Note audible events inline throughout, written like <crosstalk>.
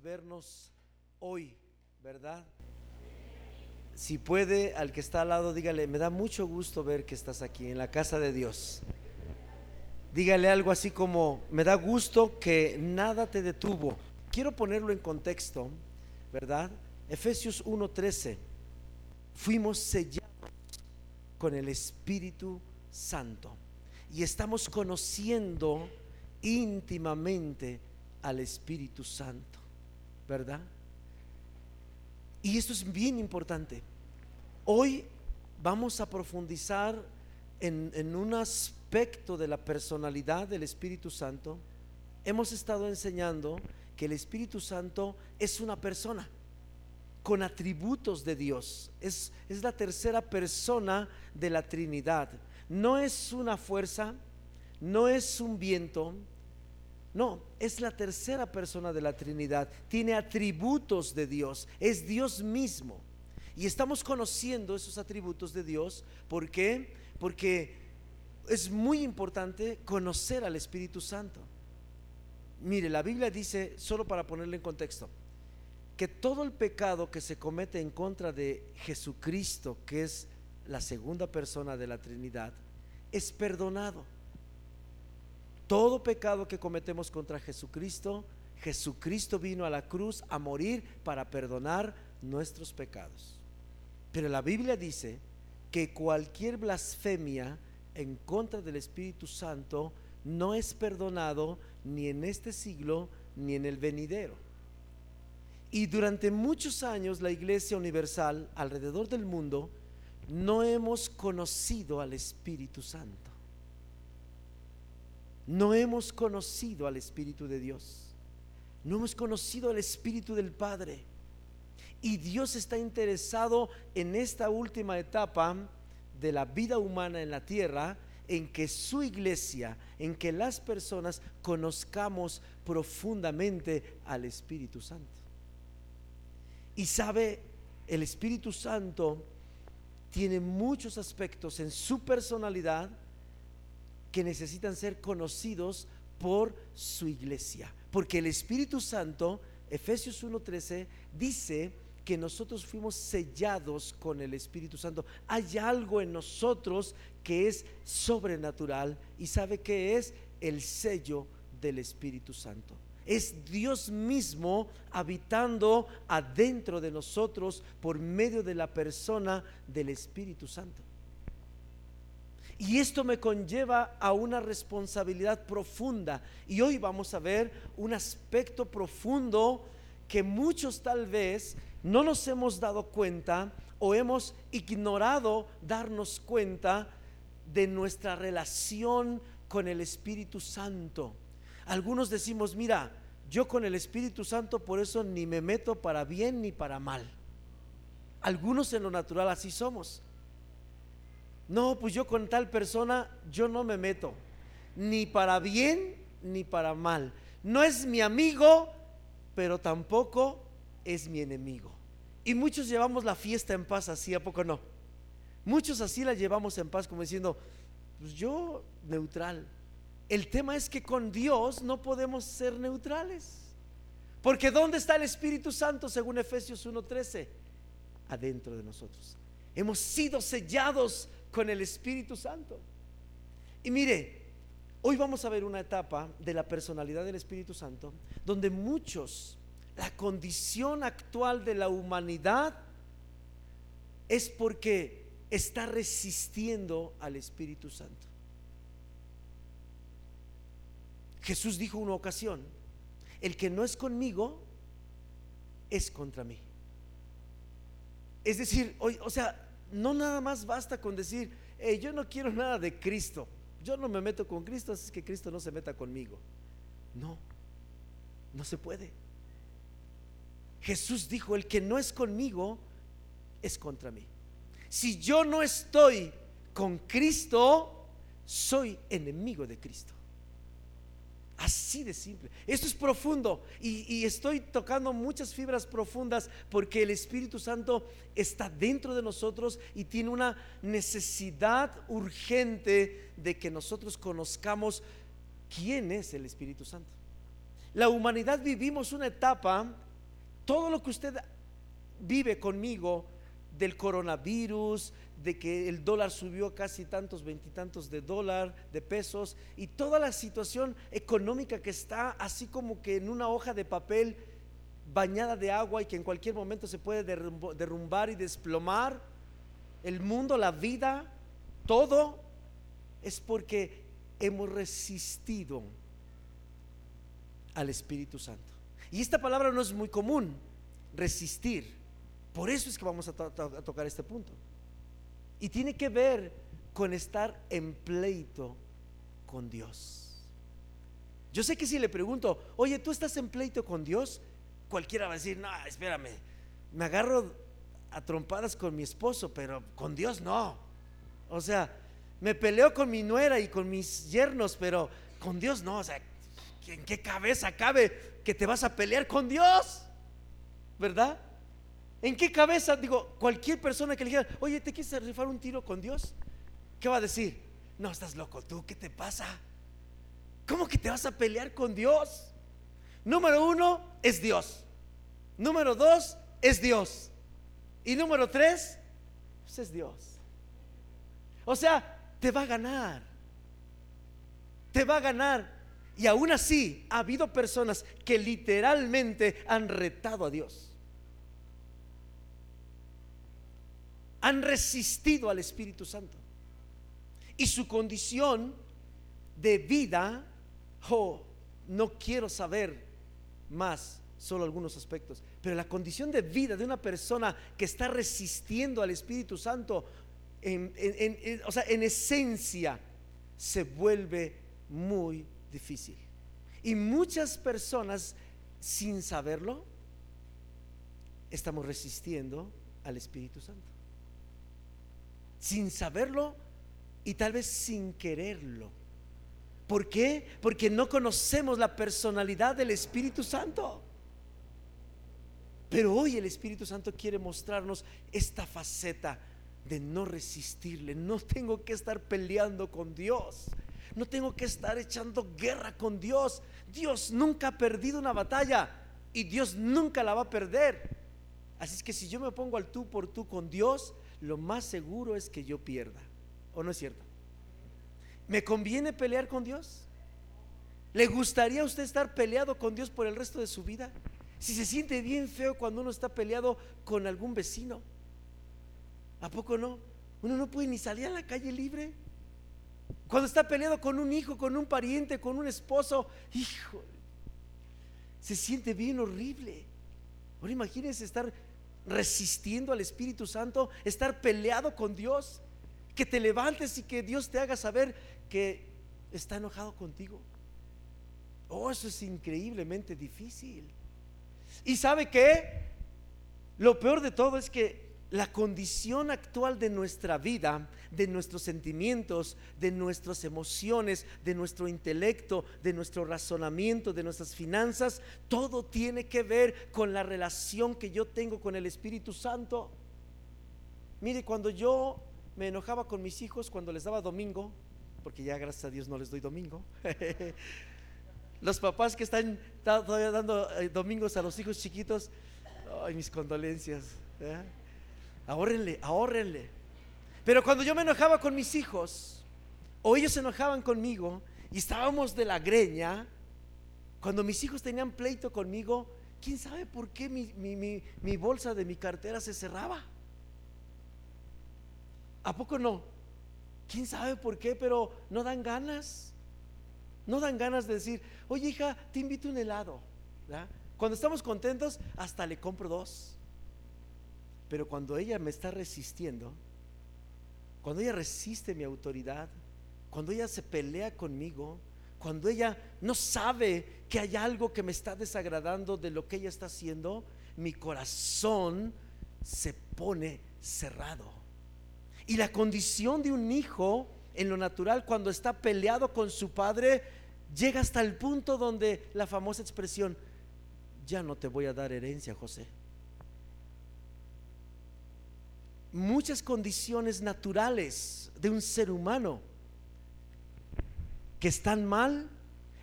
vernos hoy, ¿verdad? Si puede, al que está al lado, dígale, me da mucho gusto ver que estás aquí en la casa de Dios. Dígale algo así como, me da gusto que nada te detuvo. Quiero ponerlo en contexto, ¿verdad? Efesios 1:13. Fuimos sellados con el Espíritu Santo y estamos conociendo íntimamente al Espíritu Santo, ¿verdad? Y esto es bien importante. Hoy vamos a profundizar en, un aspecto de la personalidad del Espíritu Santo. Hemos estado enseñando que el Espíritu Santo es una persona con atributos de Dios. Es, es la tercera persona de la Trinidad. No es una fuerza, no es un viento, no, es la tercera persona de la Trinidad. Tiene atributos de Dios. Es Dios mismo. Y estamos conociendo esos atributos de Dios. ¿Por qué? Porque es muy importante conocer al Espíritu Santo. Mire, la Biblia dice, solo para ponerle en contexto, que todo el pecado que se comete en contra de Jesucristo, que es la segunda persona de la Trinidad, es perdonado. Todo pecado que cometemos contra Jesucristo, Jesucristo vino a la cruz a morir para perdonar nuestros pecados. Pero la Biblia dice que cualquier blasfemia en contra del Espíritu Santo no es perdonado ni en este siglo ni en el venidero. Y durante muchos años la Iglesia Universal alrededor del mundo no hemos conocido al Espíritu Santo no hemos conocido al Espíritu de Dios. No hemos conocido al Espíritu del Padre. Y Dios está interesado en esta última etapa de la vida humana en la tierra, en que su iglesia, en que las personas conozcamos profundamente al Espíritu Santo. Y sabe, el Espíritu Santo tiene muchos aspectos en su personalidad, que necesitan ser conocidos por su iglesia. Porque el Espíritu Santo, Efesios 1:13, dice que nosotros fuimos sellados con el Espíritu Santo. Hay algo en nosotros que es sobrenatural y sabe que es el sello del Espíritu Santo. Es Dios mismo habitando adentro de nosotros por medio de la persona del Espíritu Santo. Y esto me conlleva a una responsabilidad profunda. Y hoy vamos a ver un aspecto profundo que muchos tal vez no nos hemos dado cuenta o hemos ignorado darnos cuenta de nuestra relación con el Espíritu Santo. Algunos decimos, mira, yo con el Espíritu Santo por eso ni me meto para bien ni para mal. Algunos en lo natural así somos. No, pues yo con tal persona yo no me meto, ni para bien ni para mal. No es mi amigo, pero tampoco es mi enemigo. Y muchos llevamos la fiesta en paz así, ¿a poco no? Muchos así la llevamos en paz como diciendo, pues yo neutral. El tema es que con Dios no podemos ser neutrales. Porque ¿dónde está el Espíritu Santo según Efesios 1:13? Adentro de nosotros. Hemos sido sellados con el Espíritu Santo. Y mire, hoy vamos a ver una etapa de la personalidad del Espíritu Santo donde muchos, la condición actual de la humanidad es porque está resistiendo al Espíritu Santo. Jesús dijo una ocasión, el que no es conmigo es contra mí. Es decir, o sea, no nada más basta con decir, yo no quiero <laughs> nada de Cristo, yo no me meto con Cristo, así que Cristo no se meta conmigo. No, no se puede. Jesús dijo, el que no es conmigo es contra mí. Si yo no estoy con Cristo, soy enemigo de Cristo. Así de simple. Esto es profundo y, estoy tocando muchas fibras profundas porque el Espíritu Santo está dentro de nosotros y tiene una necesidad urgente de que nosotros conozcamos quién es el Espíritu Santo. la humanidad vivimos una etapa, todo lo que usted vive conmigo del coronavirus, de que el dólar subió casi tantos, veintitantos de dólar, de pesos, y toda la situación económica que está así como que en una hoja de papel bañada de agua y que en cualquier momento se puede derrumbar y desplomar, el mundo, la vida, todo, es porque hemos resistido al Espíritu Santo. Y esta palabra no es muy común, resistir. Por eso es que vamos a, tocar este punto. Y tiene que ver con estar en pleito con Dios. Yo sé que si le pregunto, oye, ¿tú estás en pleito con Dios? Cualquiera va a decir, no, espérame, me agarro a trompadas con mi esposo, pero con Dios no. O sea, me peleo con mi nuera y con mis yernos, pero con Dios no. O sea, ¿en qué cabeza cabe que te vas a pelear con Dios? ¿Verdad? ¿En qué cabeza, digo, cualquier persona que le diga, oye, ¿te quieres rifar un tiro con Dios? ¿Qué va a decir? No, estás loco tú, ¿qué te pasa? ¿Cómo que te vas a pelear con Dios? Número uno es Dios. Número dos es Dios. Y número tres, pues es Dios. O sea, te va a ganar. Te va a ganar. Y aún así ha habido personas que literalmente han retado a Dios. Han resistido al Espíritu Santo. Y su condición de vida, oh, no quiero saber más, solo algunos aspectos, pero la condición de vida de una persona que está resistiendo al Espíritu Santo, o sea, en esencia, se vuelve muy difícil. Y muchas personas, sin saberlo, estamos resistiendo al Espíritu Santo. Sin saberlo y tal vez sin quererlo. ¿Por qué? Porque no conocemos la personalidad del Espíritu Santo. Pero hoy el Espíritu Santo quiere mostrarnos esta faceta de no resistirle. No tengo que estar peleando con Dios. No tengo que estar echando guerra con Dios. Dios nunca ha perdido una batalla y Dios nunca la va a perder. Así es que si yo me pongo al tú por tú con Dios, lo más seguro es que yo pierda. ¿O no es cierto? ¿Me conviene pelear con Dios? ¿Le gustaría a usted estar peleado con Dios por el resto de su vida? Si se siente bien feo cuando uno está peleado con algún vecino. ¿A poco no? Uno no puede ni salir a la calle libre. Cuando está peleado con un hijo, con un pariente, con un esposo, hijo, se siente bien horrible. Ahora imagínense estar resistiendo al Espíritu Santo, estar peleado con Dios, que te levantes y que Dios te haga saber que está enojado contigo. Oh, eso es increíblemente difícil. ¿Y sabe qué? Lo peor de todo es que la condición actual de nuestra vida, de nuestros sentimientos, de nuestras emociones, de nuestro intelecto, de nuestro razonamiento, de nuestras finanzas, todo tiene que ver con la relación que yo tengo con el Espíritu Santo. Mire, cuando yo me enojaba con mis hijos, cuando les daba domingo, porque ya gracias a Dios no les doy domingo, <laughs> los papás que están todavía dando eh, domingos a los hijos chiquitos, ay, mis condolencias. ¿eh? Ahórrenle, ahórrenle. Pero cuando yo me enojaba con mis hijos, o ellos se enojaban conmigo, y estábamos de la greña, cuando mis hijos tenían pleito conmigo, ¿quién sabe por qué mi, bolsa de mi cartera se cerraba? ¿A poco no? ¿Quién sabe por qué? Pero no dan ganas. No dan ganas de decir, oye hija, te invito un helado. Cuando estamos contentos, hasta le compro dos. Pero cuando ella me está resistiendo, cuando ella resiste mi autoridad, cuando ella se pelea conmigo, cuando ella no sabe que hay algo que me está desagradando de lo que ella está haciendo, mi corazón se pone cerrado. Y la condición de un hijo en lo natural cuando está peleado con su padre llega hasta el punto donde la famosa expresión, ya no te voy a dar herencia, José. Muchas condiciones naturales de un ser humano que están mal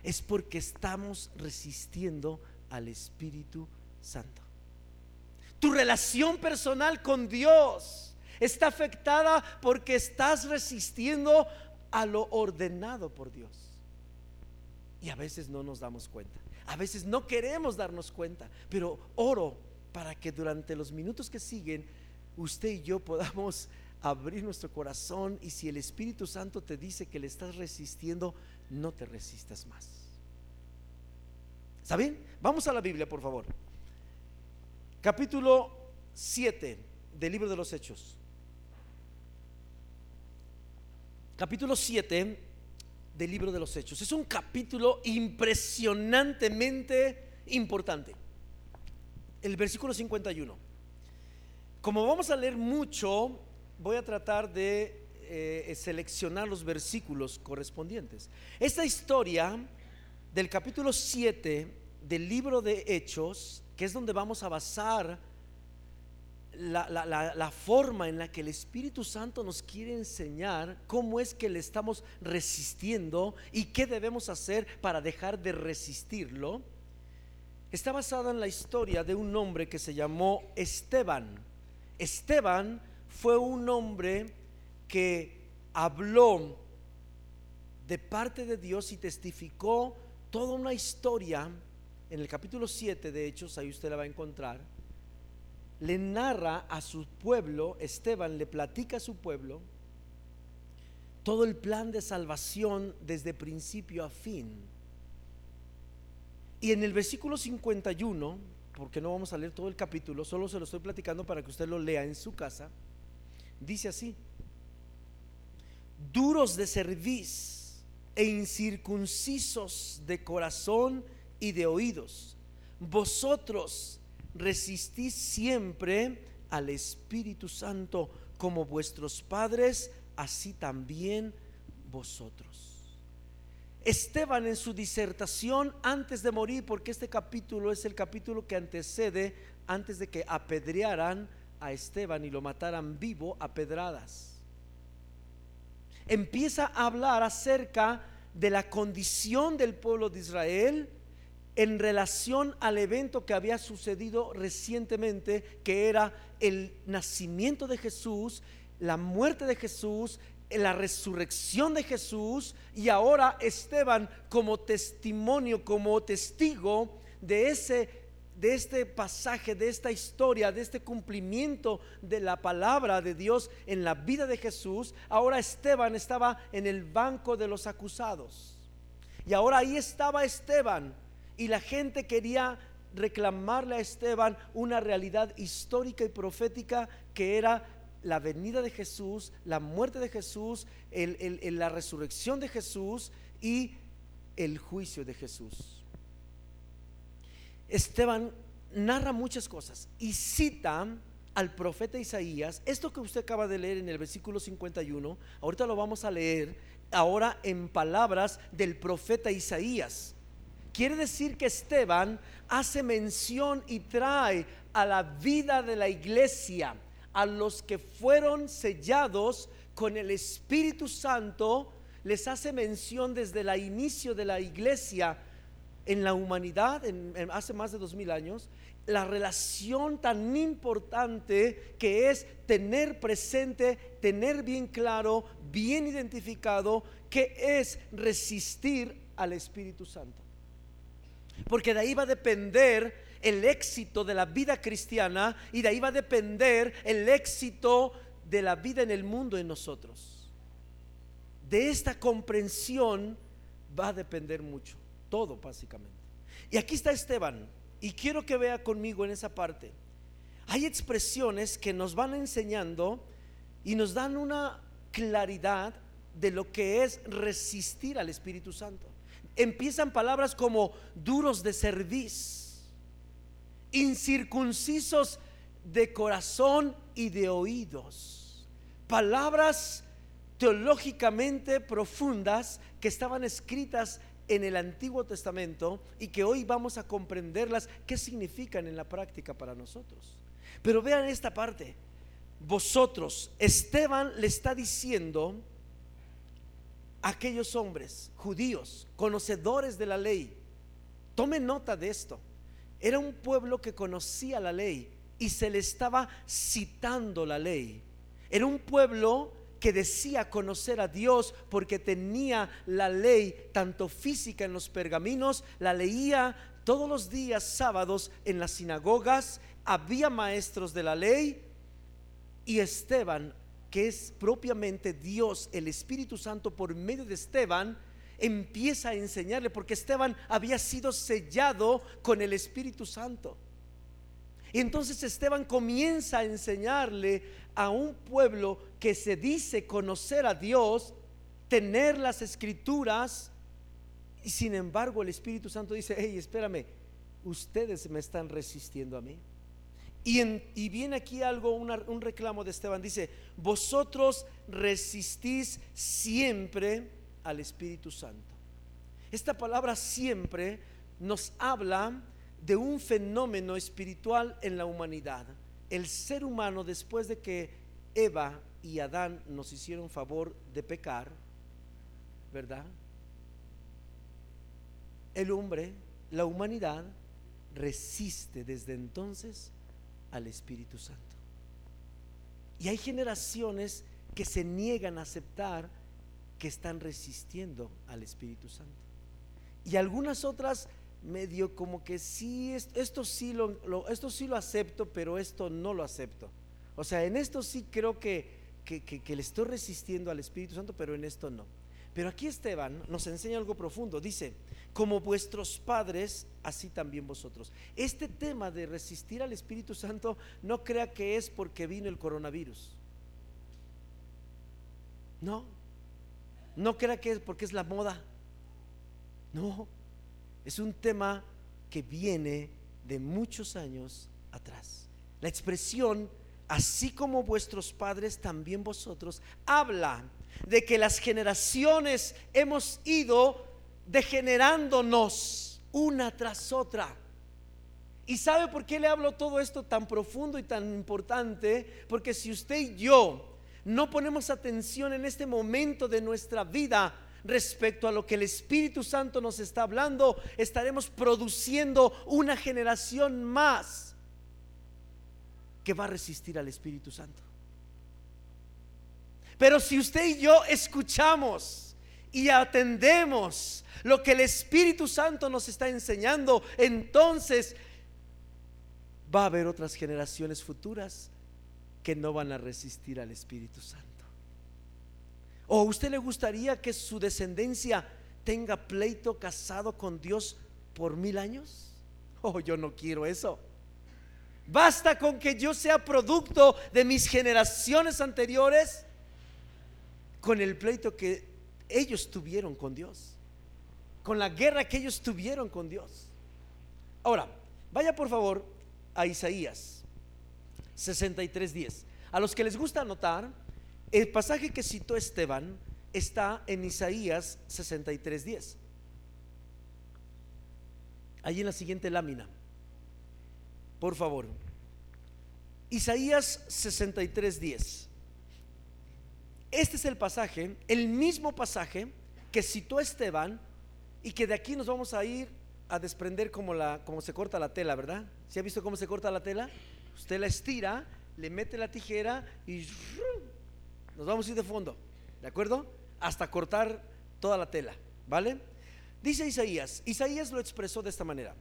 es porque estamos resistiendo al Espíritu Santo. Tu relación personal con Dios está afectada porque estás resistiendo a lo ordenado por Dios. Y a veces no nos damos cuenta. A veces no queremos darnos cuenta. Pero oro para que durante los minutos que siguen usted y yo podamos <laughs> abrir nuestro corazón y si el Espíritu Santo te dice que le estás resistiendo, no te resistas más. ¿Está bien? Vamos a la Biblia, por favor. Capítulo 7 del libro de los Hechos. Capítulo 7 del libro de los Hechos. Es un capítulo impresionantemente importante. El versículo 51. Como vamos a leer mucho, voy a tratar de eh, seleccionar los versículos correspondientes. Esta historia del capítulo 7 del libro de Hechos, que es donde vamos a basar la, la, forma en la que el Espíritu Santo nos quiere enseñar cómo es que le estamos resistiendo y qué debemos hacer para dejar de resistirlo, está basada en la historia de un hombre que se llamó Esteban. Esteban fue un hombre que habló de parte de Dios y testificó toda una historia en el capítulo 7 de Hechos, ahí usted la va a encontrar, le narra a su pueblo, Esteban le platica a su pueblo, todo el plan de salvación desde principio a fin. Y en el versículo 51, porque no vamos a leer todo el capítulo, solo se lo estoy platicando para que usted lo lea en su casa, dice así, duros de cerviz e incircuncisos de corazón y de oídos, vosotros resistís siempre al Espíritu Santo como vuestros padres, así también vosotros. Esteban en su disertación antes de morir, porque este capítulo es el capítulo que antecede antes de que apedrearan a Esteban y lo mataran vivo a pedradas. Empieza a hablar acerca de la condición del pueblo de Israel, en relación al evento que había sucedido recientemente, que era el nacimiento de Jesús, la muerte de Jesús, la resurrección de Jesús y ahora Esteban como testimonio, como testigo de ese de este pasaje, de esta historia, de este cumplimiento de la palabra de Dios en la vida de Jesús, ahora Esteban estaba en el banco de los acusados. Y ahora ahí estaba Esteban y la gente quería reclamarle a Esteban una realidad histórica y profética que era la venida de Jesús, la muerte de Jesús, la resurrección de Jesús y el juicio de Jesús. Esteban narra muchas cosas y cita al profeta Isaías, esto que usted acaba de leer en el versículo 51, ahorita lo vamos a leer ahora en palabras del profeta Isaías. Quiere decir que Esteban hace mención y trae a la vida de la iglesia a los que fueron sellados con el Espíritu Santo, les hace mención desde el inicio de la iglesia en la humanidad, en, hace más de dos mil años, la relación tan importante que es tener presente, tener bien claro, bien identificado, que es resistir al Espíritu Santo. Porque de ahí va a depender el éxito de la vida cristiana y de ahí va a depender el éxito de la vida en el mundo en nosotros. De esta comprensión va a depender mucho, todo básicamente. Y aquí está Esteban, y quiero que vea conmigo en esa parte. Hay expresiones que nos van enseñando y nos dan una claridad de lo que es resistir al Espíritu Santo empiezan palabras como duros de cerviz, incircuncisos de corazón y de oídos. Palabras teológicamente profundas que estaban escritas en el Antiguo Testamento y que hoy vamos a comprenderlas, qué significan en la práctica para nosotros. Pero vean esta parte, vosotros, Esteban le está diciendo aquellos hombres judíos, conocedores de la ley, tomen nota de esto, era un pueblo que conocía la ley y se le estaba citando la ley. Era un pueblo que decía conocer a Dios porque tenía la ley tanto física en los pergaminos, la leía todos los días sábados en las sinagogas, había maestros de la ley y Esteban, que es propiamente Dios, el Espíritu Santo por medio de Esteban, empieza a enseñarle porque Esteban había sido sellado con el Espíritu Santo. Y entonces Esteban comienza a enseñarle a un pueblo que se dice conocer a Dios, tener las escrituras, y sin embargo el Espíritu Santo dice, hey, espérame, ustedes me están resistiendo a mí. Y, y viene aquí algo, un reclamo de Esteban, dice, vosotros resistís siempre al Espíritu Santo. Esta palabra siempre nos habla de un fenómeno espiritual en la humanidad. El ser humano, después de que Eva y Adán nos hicieron favor de pecar, ¿verdad? El hombre, la humanidad, resiste desde entonces al Espíritu Santo. Y hay generaciones que se niegan a aceptar que están resistiendo al Espíritu Santo. Y algunas otras medio como que sí, esto, sí lo, esto sí lo acepto, pero esto no lo acepto. O sea, en esto sí creo que, que, le estoy resistiendo al Espíritu Santo, pero en esto no. Pero aquí Esteban nos enseña algo profundo. Dice, como vuestros padres, así también vosotros. Este tema de resistir al Espíritu Santo, no crea que es porque vino el coronavirus. No. No crea que es porque es la moda. No. Es un tema que viene de muchos años atrás. La expresión, así como vuestros padres, también vosotros, habla de que las generaciones hemos ido degenerándonos una tras otra. ¿Y sabe por qué le hablo todo esto tan profundo y tan importante? Porque si usted y yo no ponemos atención en este momento de nuestra vida, respecto a lo que el Espíritu Santo nos está hablando, estaremos produciendo una generación más que va a resistir al Espíritu Santo. Pero si usted y yo escuchamos y atendemos lo que el Espíritu Santo nos está enseñando, entonces va a haber otras generaciones futuras que no van a resistir al Espíritu Santo. ¿O usted le gustaría que su descendencia tenga pleito casado con Dios por mil años? Oh, yo no quiero eso. Basta con que yo sea producto de mis generaciones anteriores con el pleito que ellos tuvieron con Dios, con la guerra que ellos tuvieron con Dios. Ahora, vaya por favor a Isaías 63:10. A los que les gusta anotar, el pasaje que citó Esteban está en Isaías 63:10. Allí en la siguiente lámina. Por favor. Isaías 63:10. Este es el pasaje, el mismo pasaje que citó Esteban y que de aquí nos vamos a ir a desprender como, la, como se corta la tela, ¿verdad? ¿Se ha visto cómo se corta la tela? Usted la estira, le mete la tijera y nos vamos a ir de fondo, ¿de acuerdo? Hasta cortar toda la tela, ¿vale? Dice Isaías, Isaías lo expresó de esta manera,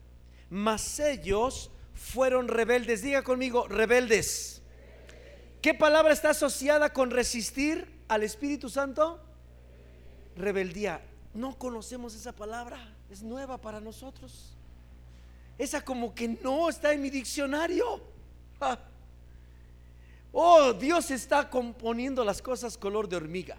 mas ellos fueron rebeldes, diga conmigo, rebeldes. ¿Qué palabra está asociada con resistir al Espíritu Santo? Rebeldía. No conocemos esa palabra, es nueva para nosotros. Esa como que no está en mi diccionario. <laughs> Oh, Dios está componiendo las cosas color de hormiga.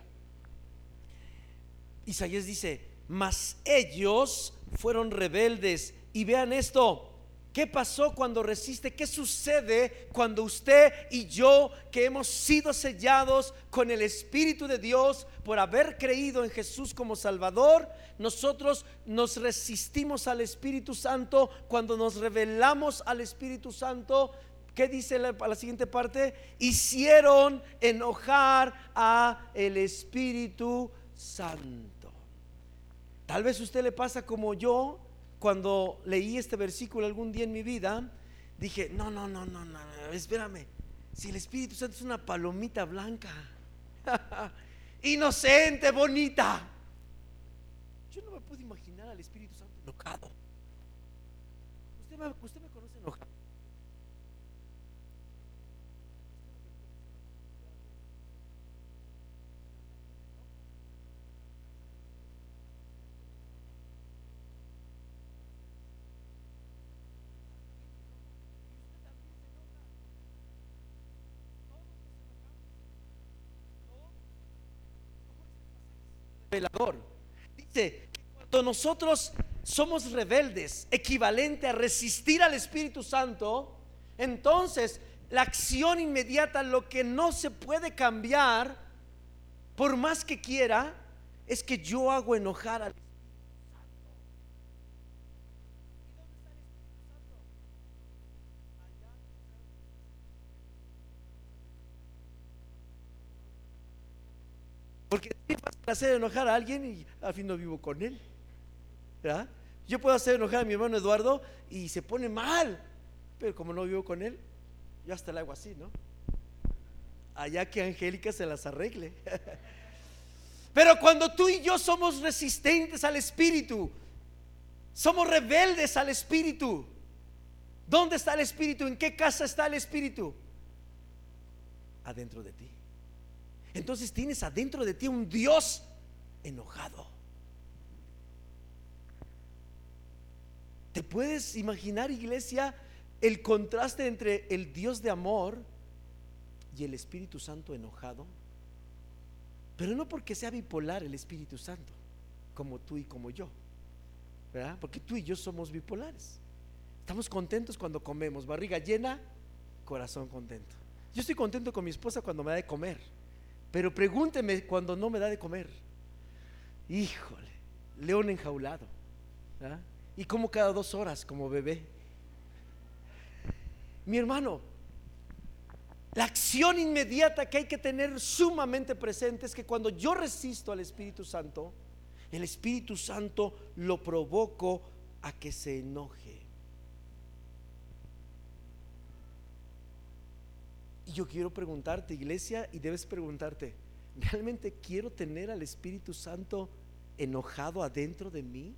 Isaías dice, mas ellos fueron rebeldes. Y vean esto, ¿qué pasó cuando resiste? ¿Qué sucede cuando usted y yo, que hemos sido sellados con el Espíritu de Dios por haber creído en Jesús como Salvador, nosotros nos resistimos al Espíritu Santo, cuando nos revelamos al Espíritu Santo, ¿Qué dice la, la, siguiente parte? Hicieron enojar a el Espíritu Santo. Tal vez usted le pasa como yo cuando leí este versículo algún día en mi vida, dije, no, no, no, no, no, espérame, si el Espíritu Santo es una palomita blanca, <laughs> inocente, bonita, yo no me puedo imaginar al Espíritu Santo enojado. Usted me, usted Dice, cuando nosotros somos rebeldes, equivalente a resistir al Espíritu Santo, entonces la acción inmediata, lo que no se puede cambiar, por más que quiera, es que yo hago enojar al Porque hacer enojar a alguien y al fin no vivo con él. Yo puedo hacer enojar a mi hermano Eduardo y se pone mal, pero como no vivo con él, yo hasta le hago así, ¿no? Allá que Angélica se las arregle. <laughs> Pero cuando tú y yo somos resistentes al Espíritu, somos rebeldes al Espíritu, ¿dónde está el Espíritu? ¿En qué casa está el Espíritu? Adentro de ti entonces tienes adentro de ti un Dios enojado. ¿Te puedes imaginar, iglesia, el contraste entre el Dios de amor y el Espíritu Santo enojado? Pero no porque sea bipolar el Espíritu Santo, como tú y como yo, ¿verdad? Porque tú y yo somos bipolares. Estamos contentos cuando comemos, barriga llena, corazón contento. Yo estoy contento con mi esposa cuando me da de comer. Pero pregúnteme cuando no me da de comer. Híjole, león enjaulado. Y como cada dos horas como bebé. Mi hermano, la acción inmediata que hay que tener sumamente presente es que cuando yo resisto al Espíritu Santo, el Espíritu Santo lo provoco a que se enoje. Y yo quiero preguntarte, iglesia, y debes preguntarte, ¿realmente quiero tener al Espíritu Santo enojado adentro de mí?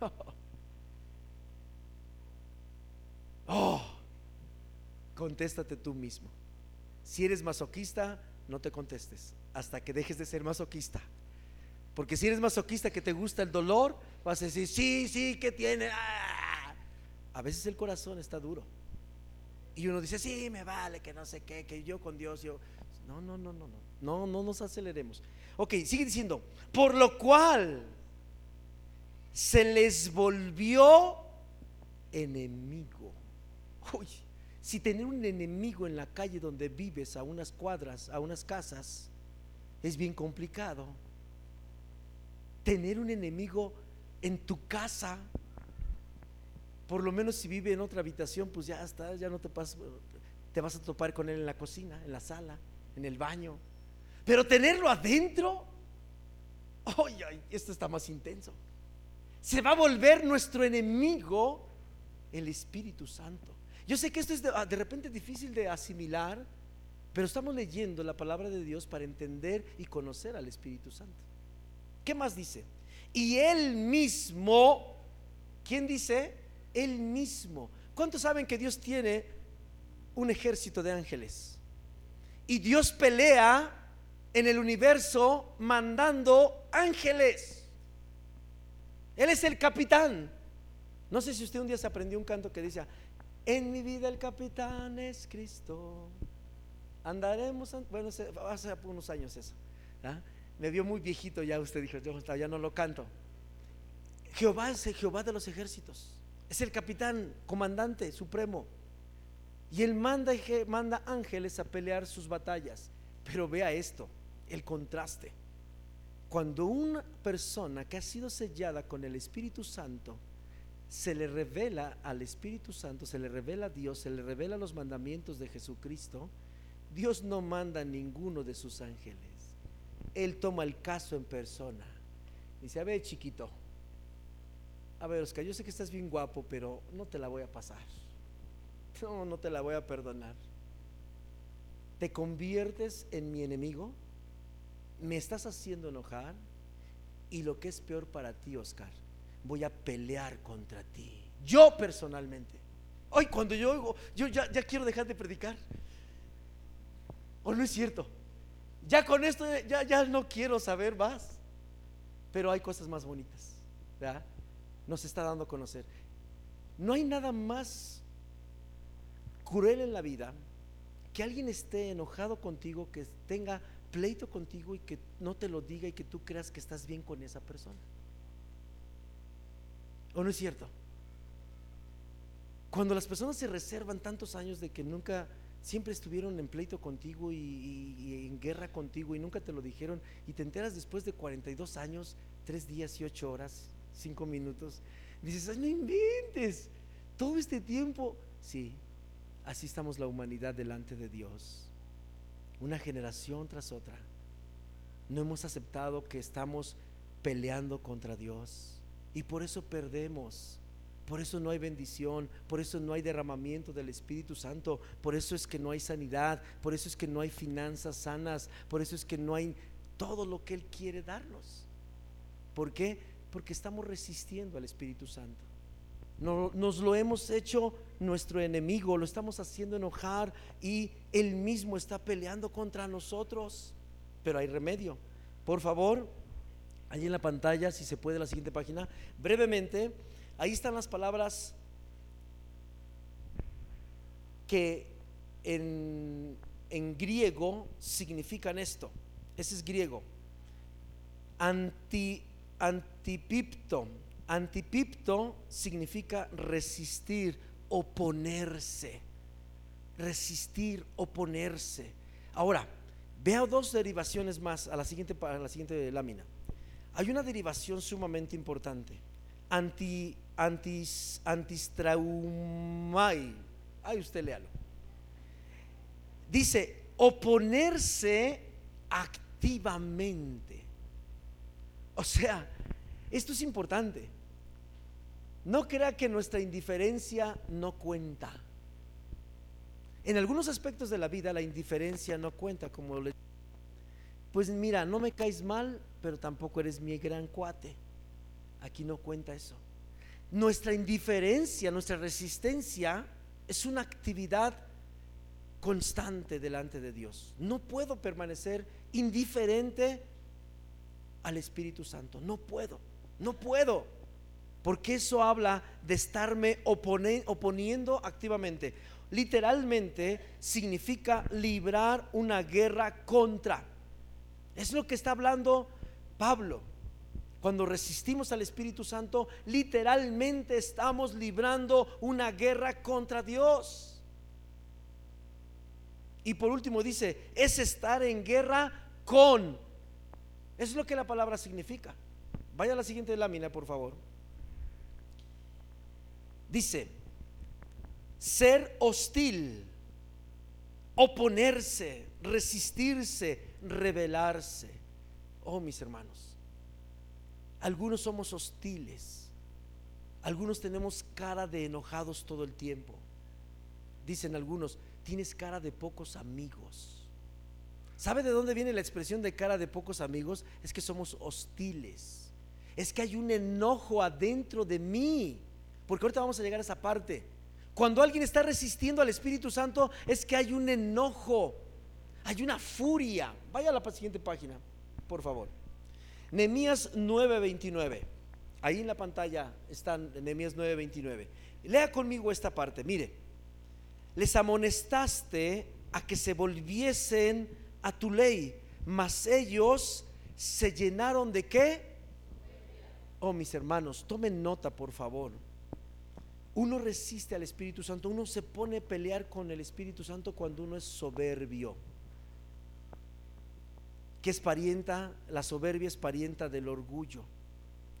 <laughs> oh, contéstate tú mismo. Si eres masoquista, no te contestes hasta que dejes de ser masoquista. Porque si eres masoquista que te gusta el dolor, vas a decir, sí, sí, ¿qué tiene? Ah". A veces el corazón está duro. Y uno dice, sí, me vale, que no sé qué, que yo con Dios, yo... No, no, no, no, no, no, no nos aceleremos. Ok, sigue diciendo, por lo cual se les volvió enemigo. Uy, si tener un enemigo en la calle donde vives, a unas cuadras, a unas casas, es bien complicado. Tener un enemigo en tu casa por lo menos si vive en otra habitación, pues ya está, ya no te pasas, te vas a topar con él en la cocina, en la sala, en el baño. Pero tenerlo adentro, ay, esto está más intenso. Se va a volver nuestro enemigo el Espíritu Santo. Yo sé que esto es de, de repente difícil de asimilar, pero estamos leyendo la palabra de Dios para entender y conocer al Espíritu Santo. ¿Qué más dice? Y él mismo, ¿quién dice? Él mismo. ¿Cuántos saben que Dios tiene un ejército de ángeles? Y Dios pelea en el universo mandando ángeles. Él es el capitán. No sé si usted un día se aprendió un canto que dice, en mi vida el capitán es Cristo. Andaremos, bueno, hace unos años eso. ¿ah? Me vio muy viejito ya, usted dijo, ya no lo canto. Jehová es el Jehová de los ejércitos es el capitán, comandante supremo. Y él manda, manda ángeles a pelear sus batallas. Pero vea esto, el contraste. Cuando una persona que ha sido sellada con el Espíritu Santo, se le revela al Espíritu Santo, se le revela a Dios, se le revela los mandamientos de Jesucristo, Dios no manda ninguno de sus ángeles. Él toma el caso en persona. Dice, a ver, chiquito, a ver, Oscar, yo sé que estás bien guapo, pero no te la voy a pasar. No, no te la voy a perdonar. ¿Te conviertes en mi enemigo? ¿Me estás haciendo enojar? Y lo que es peor para ti, Oscar, voy a pelear contra ti. Yo personalmente. Hoy cuando yo oigo, yo ya, ya quiero dejar de predicar. ¿O no es cierto? Ya con esto ya, ya no quiero saber más. Pero hay cosas más bonitas. ¿verdad? Nos está dando a conocer. No hay nada más cruel en la vida que alguien esté enojado contigo, que tenga pleito contigo y que no te lo diga y que tú creas que estás bien con esa persona. ¿O no es cierto? Cuando las personas se reservan tantos años de que nunca, siempre estuvieron en pleito contigo y, en guerra contigo y nunca te lo dijeron y te enteras después de 42 años, 3 días y 8 horas, 5 minutos, dices, no inventes, todo este tiempo, sí, así estamos la humanidad delante de Dios, una generación tras otra. No hemos aceptado que estamos peleando contra Dios y por eso perdemos. Por eso no hay bendición, por eso no hay derramamiento del Espíritu Santo, por eso es que no hay sanidad, por eso es que no hay finanzas sanas, por eso es que no hay todo lo que Él quiere darnos. ¿Por qué? Porque estamos resistiendo al Espíritu Santo. nos lo hemos hecho nuestro enemigo, lo estamos haciendo enojar y Él mismo está peleando contra nosotros. Pero hay remedio. Por favor, Allí en la pantalla, si se puede, la siguiente página. Brevemente, ahí están las palabras que en, griego significan esto. Ese es griego. Anti, antipipto. Antipipto significa resistir, oponerse. Resistir, oponerse. Ahora, veo dos derivaciones más a la siguiente, a la siguiente lámina hay una derivación sumamente importante. Anti, antis, antistraumai. Ay, usted léalo. Dice, oponerse activamente. O sea, esto es importante. No crea que nuestra indiferencia no cuenta. En algunos aspectos de la vida la indiferencia no cuenta, como le pues mira, no me caes mal, pero tampoco eres mi gran cuate. Aquí no cuenta eso. Nuestra indiferencia, nuestra resistencia es una actividad constante delante de Dios. No puedo permanecer indiferente al Espíritu Santo. No puedo, no puedo. Porque eso habla de estarme oponiendo activamente. Literalmente significa librar una guerra contra. Es lo que está hablando Pablo. Cuando resistimos al Espíritu Santo, literalmente estamos librando una guerra contra Dios. Y por último dice, es estar en guerra con. Eso es lo que la palabra significa. Vaya a la siguiente lámina, por favor. Dice, ser hostil, oponerse, resistirse, rebelarse. Oh, mis hermanos, algunos somos hostiles, algunos tenemos cara de enojados todo el tiempo. Dicen algunos, tienes cara de pocos amigos. ¿Sabe de dónde viene la expresión de cara de pocos amigos? Es que somos hostiles. Es que hay un enojo adentro de mí. Porque ahorita vamos a llegar a esa parte. Cuando alguien está resistiendo al Espíritu Santo, es que hay un enojo hay una furia. Vaya a la siguiente página, por favor. Nehemías 9:29. Ahí en la pantalla están Nehemías 9:29. Lea conmigo esta parte. Mire, les amonestaste a que se volviesen a tu ley, mas ellos se llenaron de qué? Oh, mis hermanos, tomen nota, por favor. Uno resiste al Espíritu Santo, uno se pone a pelear con el Espíritu Santo cuando uno es soberbio que es parienta, la soberbia es parienta del orgullo.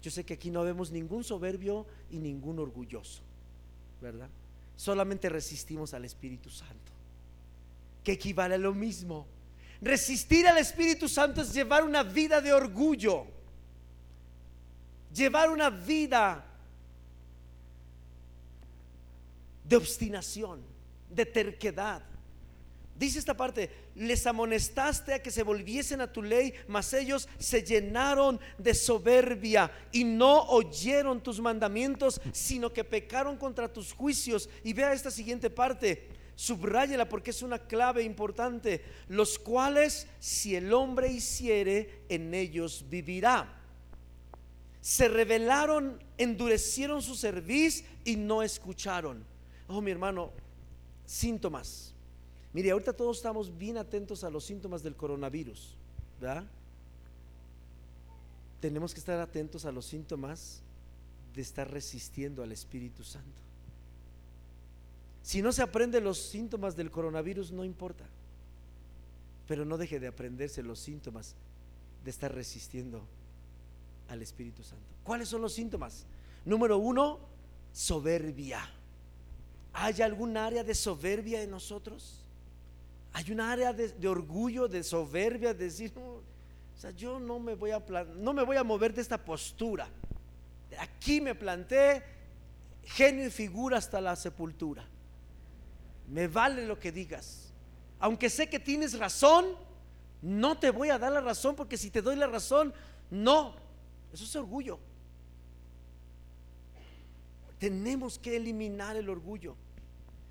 Yo sé que aquí no vemos ningún soberbio y ningún orgulloso, ¿verdad? Solamente resistimos al Espíritu Santo, que equivale a lo mismo. Resistir al Espíritu Santo es llevar una vida de orgullo, llevar una vida de obstinación, de terquedad. Dice esta parte, les amonestaste a que se volviesen a tu ley, mas ellos se llenaron de soberbia y no oyeron tus mandamientos, sino que pecaron contra tus juicios. Y vea esta siguiente parte, subráyela porque es una clave importante, los cuales si el hombre hiciere, en ellos vivirá. Se rebelaron, endurecieron su cerviz y no escucharon. Oh, mi hermano, síntomas Mire, ahorita todos estamos bien atentos a los síntomas del coronavirus, ¿verdad? Tenemos que estar atentos a los síntomas de estar resistiendo al Espíritu Santo. Si no se aprende los síntomas del coronavirus, no importa. Pero no deje de aprenderse los síntomas de estar resistiendo al Espíritu Santo. ¿Cuáles son los síntomas? Número uno, soberbia. ¿Hay algún área de soberbia en nosotros? Hay un área de, orgullo, de soberbia, de decir, o sea, yo no me voy a no me voy a mover de esta postura. Aquí me planté genio y figura hasta la sepultura. Me vale lo que digas. Aunque sé que tienes razón, no te voy a dar la razón porque si te doy la razón, no. Eso es orgullo. Tenemos que eliminar el orgullo.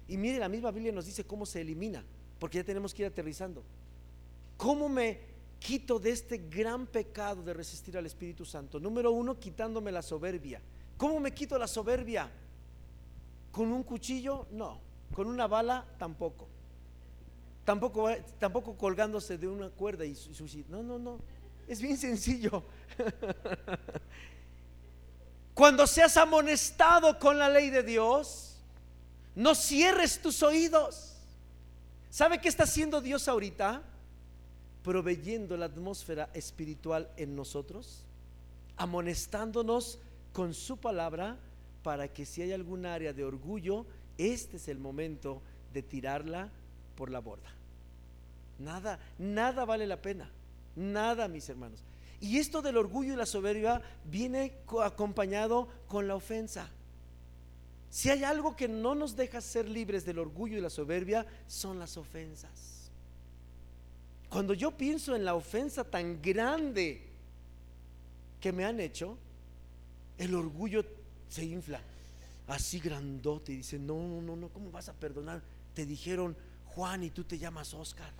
Y mire, la misma Biblia nos dice cómo se elimina porque ya tenemos que ir aterrizando. ¿Cómo me quito de este gran pecado de resistir al Espíritu Santo? Número uno, quitándome la soberbia. ¿Cómo me quito la soberbia? ¿Con un cuchillo? No. ¿Con una bala? Tampoco. Tampoco, tampoco colgándose de una cuerda y No, no, no. Es bien sencillo. <laughs> Cuando seas amonestado con la ley de Dios, no cierres tus oídos. ¿Sabe qué está haciendo Dios ahorita? Proveyendo la atmósfera espiritual en nosotros, amonestándonos con su palabra para que si hay algún área de orgullo, este es el momento de tirarla por la borda. Nada, nada vale la pena. Nada, mis hermanos. Y esto del orgullo y la soberbia viene acompañado con la ofensa. Si hay algo que no nos deja ser libres del orgullo y la soberbia, son las ofensas. Cuando yo pienso en la ofensa tan grande que me han hecho, el orgullo se infla, así grandote, y dice, no, no, no, no, ¿cómo vas a perdonar? Te dijeron, Juan, y tú te llamas Oscar.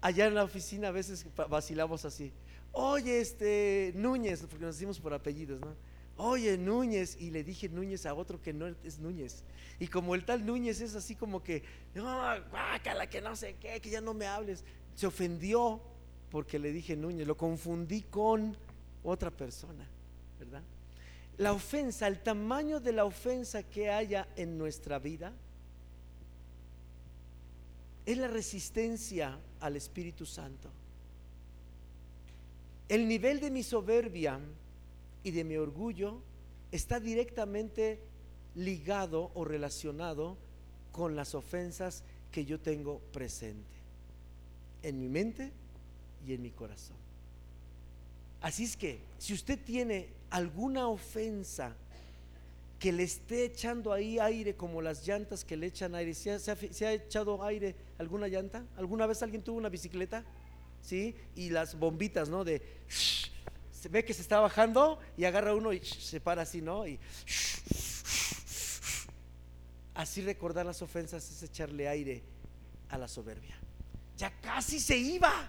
Allá en la oficina a veces vacilamos así. Oye, este Núñez, porque nos decimos por apellidos, ¿no? oye Núñez, y le dije Núñez a otro que no es Núñez. Y como el tal Núñez es así como que, no, guácala, que no sé qué, que ya no me hables, se ofendió porque le dije Núñez, lo confundí con otra persona, ¿verdad? La ofensa, el tamaño de la ofensa que haya en nuestra vida, es la resistencia al Espíritu Santo. El nivel de mi soberbia y de mi orgullo está directamente ligado o relacionado con las ofensas que yo tengo presente en mi mente y en mi corazón. Así es que si usted tiene alguna ofensa que le esté echando ahí aire como las llantas que le echan aire, ¿se ha, echado aire alguna llanta? ¿Alguna vez alguien tuvo una bicicleta? ¿Sí? Y las bombitas, ¿no? De ve que se está bajando y agarra uno y se para así, ¿no? Y así recordar las ofensas es echarle aire a la soberbia. Ya casi se iba,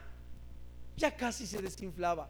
ya casi se desinflaba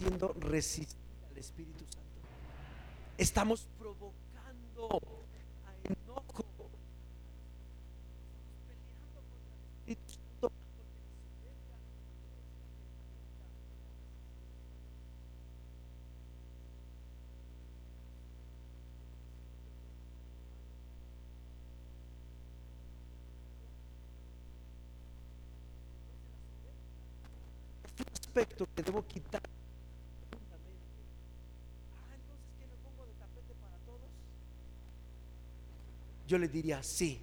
siendo resistir al Espíritu Santo. Estamos provocando a enojo. Estamos Peleando contra el Espíritu Santo. aspecto que debo quitar Yo le diría, sí.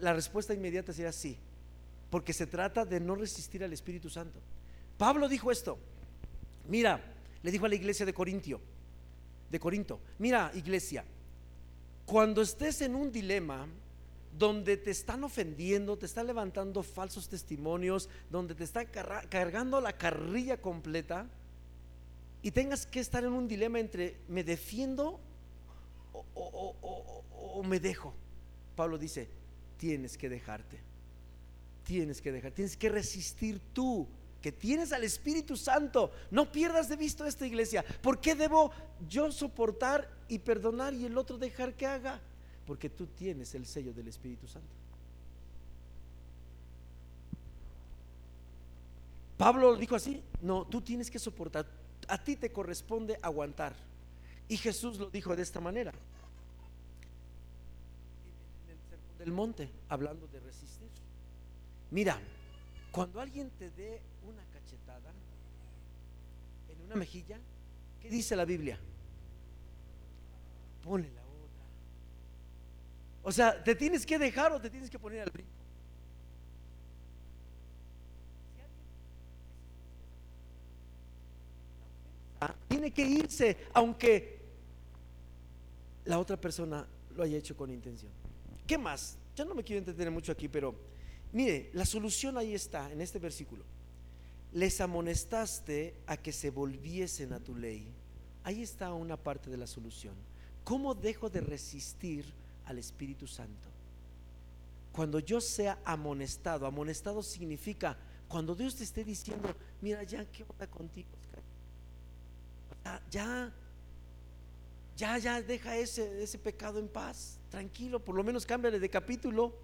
La respuesta inmediata sería sí, porque se trata de no resistir al Espíritu Santo. Pablo dijo esto. Mira, le dijo a la iglesia de Corintio, de Corinto, mira, iglesia, cuando estés en un dilema donde te están ofendiendo, te están levantando falsos testimonios, donde te están cargando la carrilla completa y tengas que estar en un dilema entre me defiendo o, me dejo. Pablo dice, tienes que dejarte. Tienes que dejar, tienes que resistir tú que tienes al Espíritu Santo. No pierdas de vista esta iglesia. ¿Por qué debo yo soportar y perdonar y el otro dejar que haga? Porque tú tienes el sello del Espíritu Santo. Pablo dijo así, no, tú tienes que soportar, a ti te corresponde aguantar. Y Jesús lo dijo de esta manera, en el del monte, hablando de resistir. Mira, cuando alguien te dé una cachetada en una mejilla, ¿qué dice la Biblia? Ponle la. O sea, ¿te tienes que dejar o te tienes que poner al brinco? Tiene que irse, aunque la otra persona lo haya hecho con intención. ¿Qué más? Ya no me quiero entretener mucho aquí, pero Mire, la solución ahí está, en este versículo. Les amonestaste a que se volviesen a tu ley. Ahí está una parte de la solución. ¿Cómo dejo de resistir al Espíritu Santo? Cuando yo sea amonestado, amonestado significa cuando Dios te esté diciendo, mira ya, ¿qué onda contigo? Ya, ya, ya, deja ese, ese pecado en paz, tranquilo, por lo menos cámbiale de capítulo.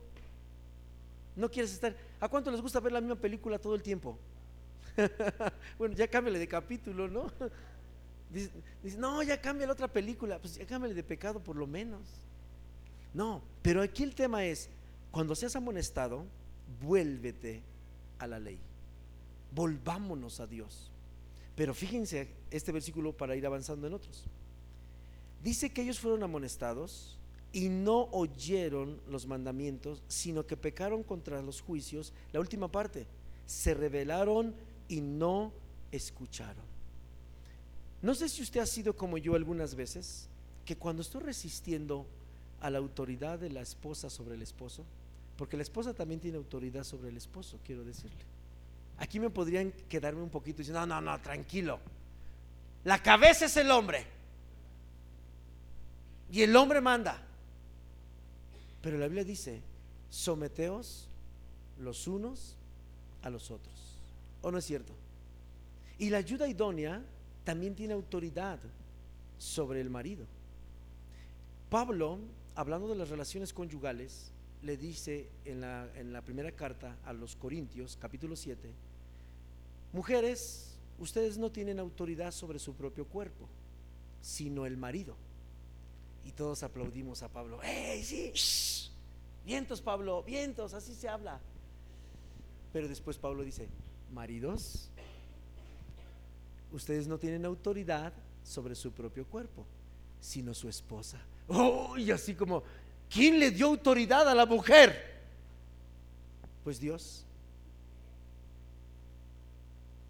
No quieres estar. ¿A cuánto les gusta ver la misma película todo el tiempo? <laughs> bueno, ya cámbiale de capítulo, ¿no? <laughs> Dice, no, ya cambia la otra película. Pues ya cámbiale de pecado por lo menos. No, pero aquí el tema es, cuando seas amonestado, vuélvete a la ley. Volvámonos a Dios. Pero fíjense este versículo para ir avanzando en otros. Dice que ellos fueron amonestados y no oyeron los mandamientos, sino que pecaron contra los juicios. La última parte, se rebelaron y no escucharon. No sé si usted ha sido como yo algunas veces, que cuando estoy resistiendo a la autoridad de la esposa sobre el esposo, porque la esposa también tiene autoridad sobre el esposo, quiero decirle. Aquí me podrían quedarme un poquito diciendo, no, no, no, tranquilo. La cabeza es el hombre. Y el hombre manda. Pero la Biblia dice, someteos los unos a los otros. ¿O no es cierto? Y la ayuda idónea también tiene autoridad sobre el marido. Pablo, hablando de las relaciones conyugales, le dice en la, en la primera carta a los Corintios, capítulo 7, mujeres, ustedes no tienen autoridad sobre su propio cuerpo, sino el marido. Y todos aplaudimos a Pablo. ¡Ey, sí! Vientos, Pablo, vientos, así se habla. Pero después Pablo dice, maridos, ustedes no tienen autoridad sobre su propio cuerpo, sino su esposa. Oh, y así como, ¿quién le dio autoridad a la mujer? Pues Dios.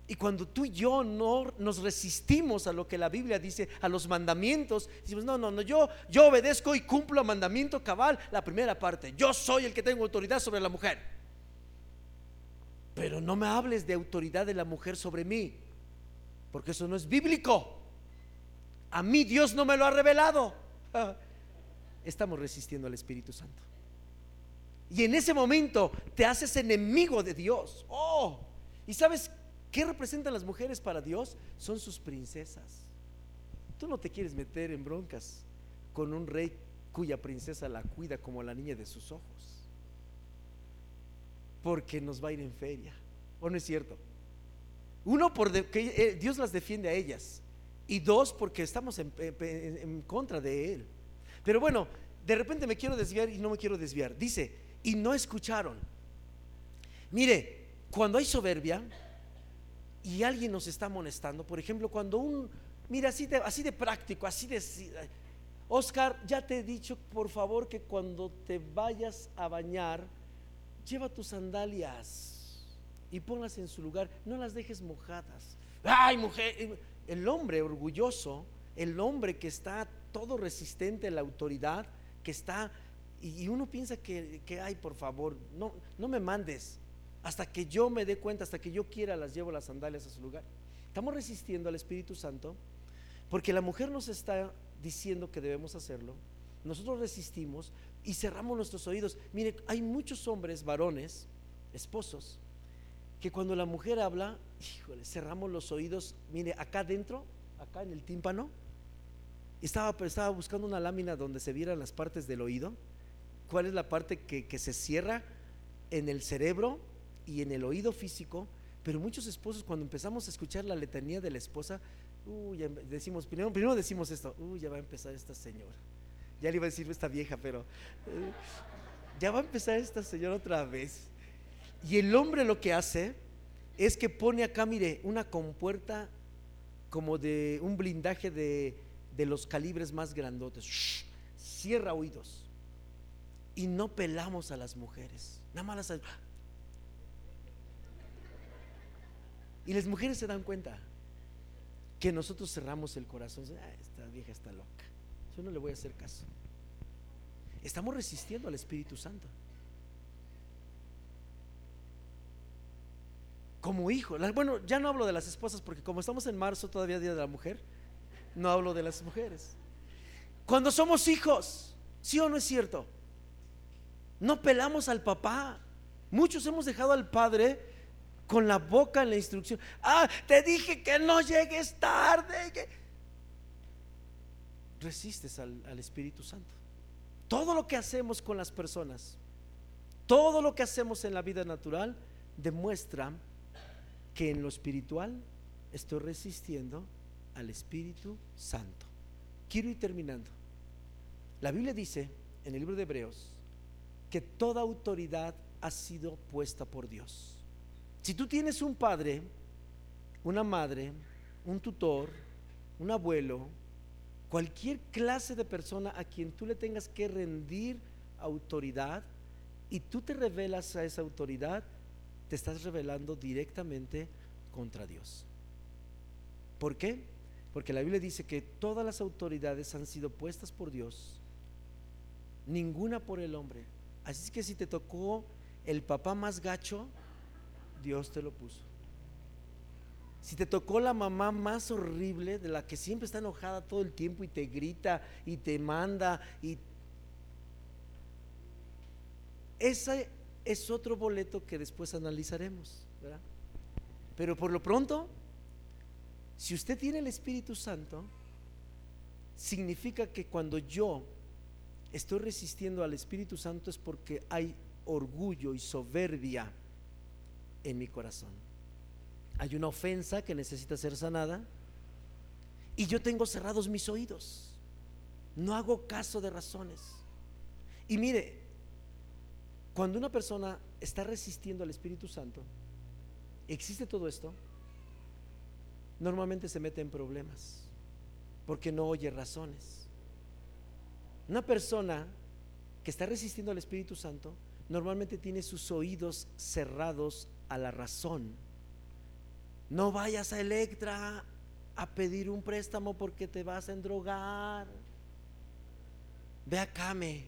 Y cuando tú y yo no nos resistimos a lo que la Biblia dice, a los mandamientos, decimos, no, no, no, yo, yo obedezco y cumplo a mandamiento cabal, la primera parte, yo soy el que tengo autoridad sobre la mujer. Pero no me hables de autoridad de la mujer sobre mí, porque eso no es bíblico. A mí Dios no me lo ha revelado. <laughs> Estamos resistiendo al Espíritu Santo. Y en ese momento te haces enemigo de Dios. Oh, y sabes ¿Qué representan las mujeres para Dios? Son sus princesas. Tú no te quieres meter en broncas con un rey cuya princesa la cuida como la niña de sus ojos. Porque nos va a ir en feria. ¿O no es cierto? Uno, porque eh, Dios las defiende a ellas. Y dos, porque estamos en, contra de Él. Pero bueno, de repente me quiero desviar y no me quiero desviar. Dice, y no escucharon. Mire, cuando hay soberbia y alguien nos está amonestando, por ejemplo, cuando un, mira, así de, así de práctico, así de... Oscar, ya te he dicho, por favor, que cuando te vayas a bañar, lleva tus sandalias y ponlas en su lugar, no las dejes mojadas. Ay, mujer, el hombre orgulloso, el hombre que está todo resistente a la autoridad, que está, y uno piensa que, que ay, por favor, no, no me mandes, hasta que yo me dé cuenta, hasta que yo quiera, las llevo las sandalias a su lugar. Estamos resistiendo al Espíritu Santo porque la mujer nos está diciendo que debemos hacerlo. Nosotros resistimos y cerramos nuestros oídos. Mire, hay muchos hombres, varones, esposos, que cuando la mujer habla, híjole, cerramos los oídos. Mire, acá adentro, acá en el tímpano, estaba, estaba buscando una lámina donde se vieran las partes del oído. ¿Cuál es la parte que, que se cierra en el cerebro y en el oído físico? Pero muchos esposos, cuando empezamos a escuchar la letanía de la esposa, uy, decimos, primero, primero decimos esto, uy, ya va a empezar esta señora. Ya le iba a decir esta vieja, pero eh, ya va a empezar esta señora otra vez. Y el hombre lo que hace es que pone acá, mire, una compuerta como de un blindaje de, de los calibres más grandotes. cierra oídos. Y no pelamos a las mujeres. Nada más las... Y las mujeres se dan cuenta que nosotros cerramos el corazón. Ah, esta vieja está loca. Yo no le voy a hacer caso. Estamos resistiendo al Espíritu Santo. Como hijo. Bueno, ya no hablo de las esposas porque como estamos en marzo, todavía Día de la Mujer, no hablo de las mujeres. Cuando somos hijos, ¿sí o no es cierto? No pelamos al papá. Muchos hemos dejado al padre con la boca en la instrucción. Ah, te dije que no llegues tarde. Resistes al, al Espíritu Santo. Todo lo que hacemos con las personas, todo lo que hacemos en la vida natural, demuestra que en lo espiritual estoy resistiendo al Espíritu Santo. Quiero ir terminando. La Biblia dice en el libro de Hebreos que toda autoridad ha sido puesta por Dios. Si tú tienes un padre, una madre, un tutor, un abuelo, cualquier clase de persona a quien tú le tengas que rendir autoridad y tú te revelas a esa autoridad, te estás revelando directamente contra Dios. ¿Por qué? Porque la Biblia dice que todas las autoridades han sido puestas por Dios, ninguna por el hombre. Así que si te tocó el papá más gacho, Dios te lo puso. Si te tocó la mamá más horrible, de la que siempre está enojada todo el tiempo y te grita y te manda y ese es otro boleto que después analizaremos, Pero por lo pronto, si usted tiene el Espíritu Santo, significa que cuando yo estoy resistiendo al Espíritu Santo es porque hay orgullo y soberbia en mi corazón. Hay una ofensa que necesita ser sanada y yo tengo cerrados mis oídos. No hago caso de razones. Y mire, cuando una persona está resistiendo al Espíritu Santo, existe todo esto, normalmente se mete en problemas porque no oye razones. Una persona que está resistiendo al Espíritu Santo normalmente tiene sus oídos cerrados a la razón. No vayas a Electra a pedir un préstamo porque te vas a endrogar. Ve a Came.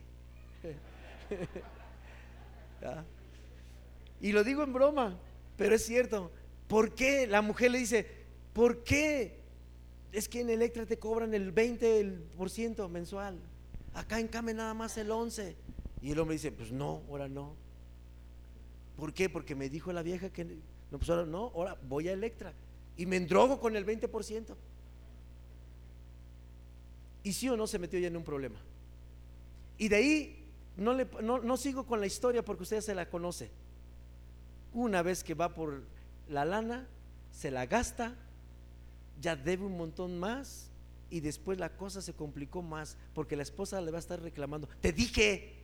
<laughs> y lo digo en broma, pero es cierto. ¿Por qué? La mujer le dice, ¿por qué? Es que en Electra te cobran el 20% mensual. Acá en Came nada más el 11. Y el hombre dice, pues no, ahora no. ¿Por qué? Porque me dijo la vieja que no, pues ahora no, ahora voy a Electra y me endrogo con el 20%. Y sí o no se metió ya en un problema. Y de ahí no, le, no, sigo con la historia porque usted se la conoce. Una vez que va por la lana, se la gasta, ya debe un montón más y después la cosa se complicó más porque la esposa le va a estar reclamando, te dije,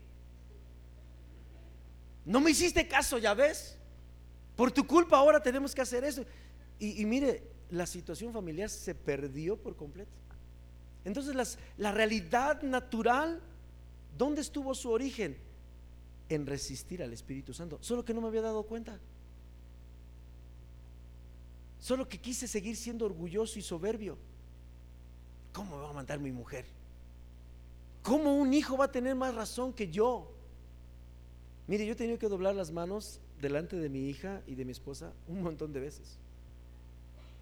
no me hiciste caso, ya ves, por tu culpa ahora tenemos que hacer eso. Y, mire, la situación familiar se perdió por completo. Entonces la realidad natural, ¿dónde estuvo su origen? En resistir al Espíritu Santo. Solo que no me había dado cuenta. Solo que quise seguir siendo orgulloso y soberbio. ¿Cómo me va a mandar mi mujer? ¿Cómo un hijo va a tener más razón que yo? Mire, yo he tenido que doblar las manos delante de mi hija y de mi esposa un montón de veces.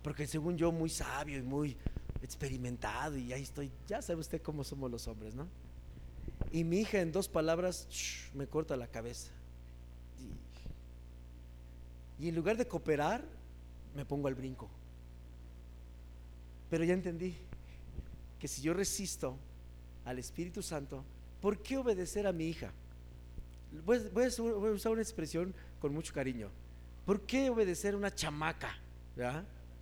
Porque según yo, muy sabio y muy experimentado, y ahí estoy, ya sabe usted cómo somos los hombres, ¿no? Y mi hija en dos palabras me corta la cabeza. y en lugar de cooperar, me pongo al brinco. Pero ya entendí que si yo resisto al Espíritu Santo, ¿por qué obedecer a mi hija? Voy, a usar una expresión con mucho cariño. ¿Por qué obedecer a una chamaca?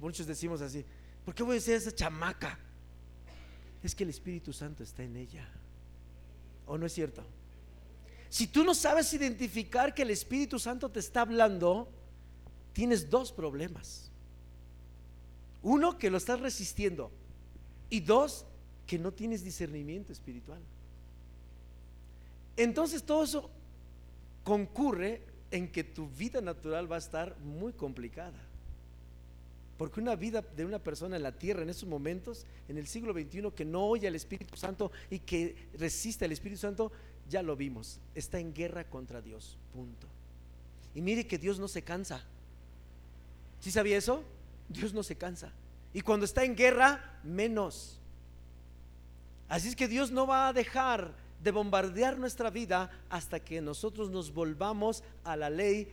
Muchos decimos así. ¿Por qué obedecer a esa chamaca? Es que el Espíritu Santo está en ella. ¿O no es cierto? Si tú no sabes identificar que el Espíritu Santo te está hablando, tienes dos problemas. Uno, que lo estás resistiendo. Y dos, que no tienes discernimiento espiritual. Entonces todo eso concurre en que tu vida natural va a estar muy complicada. Porque una vida de una persona en la tierra en esos momentos, en el siglo XXI, que no oye al Espíritu Santo y que resiste al Espíritu Santo, ya lo vimos, está en guerra contra Dios, punto. Y mire que Dios no se cansa. ¿Sí sabía eso? Dios no se cansa. Y cuando está en guerra, menos. Así es que Dios no va a dejar de bombardear nuestra vida hasta que nosotros nos volvamos a la ley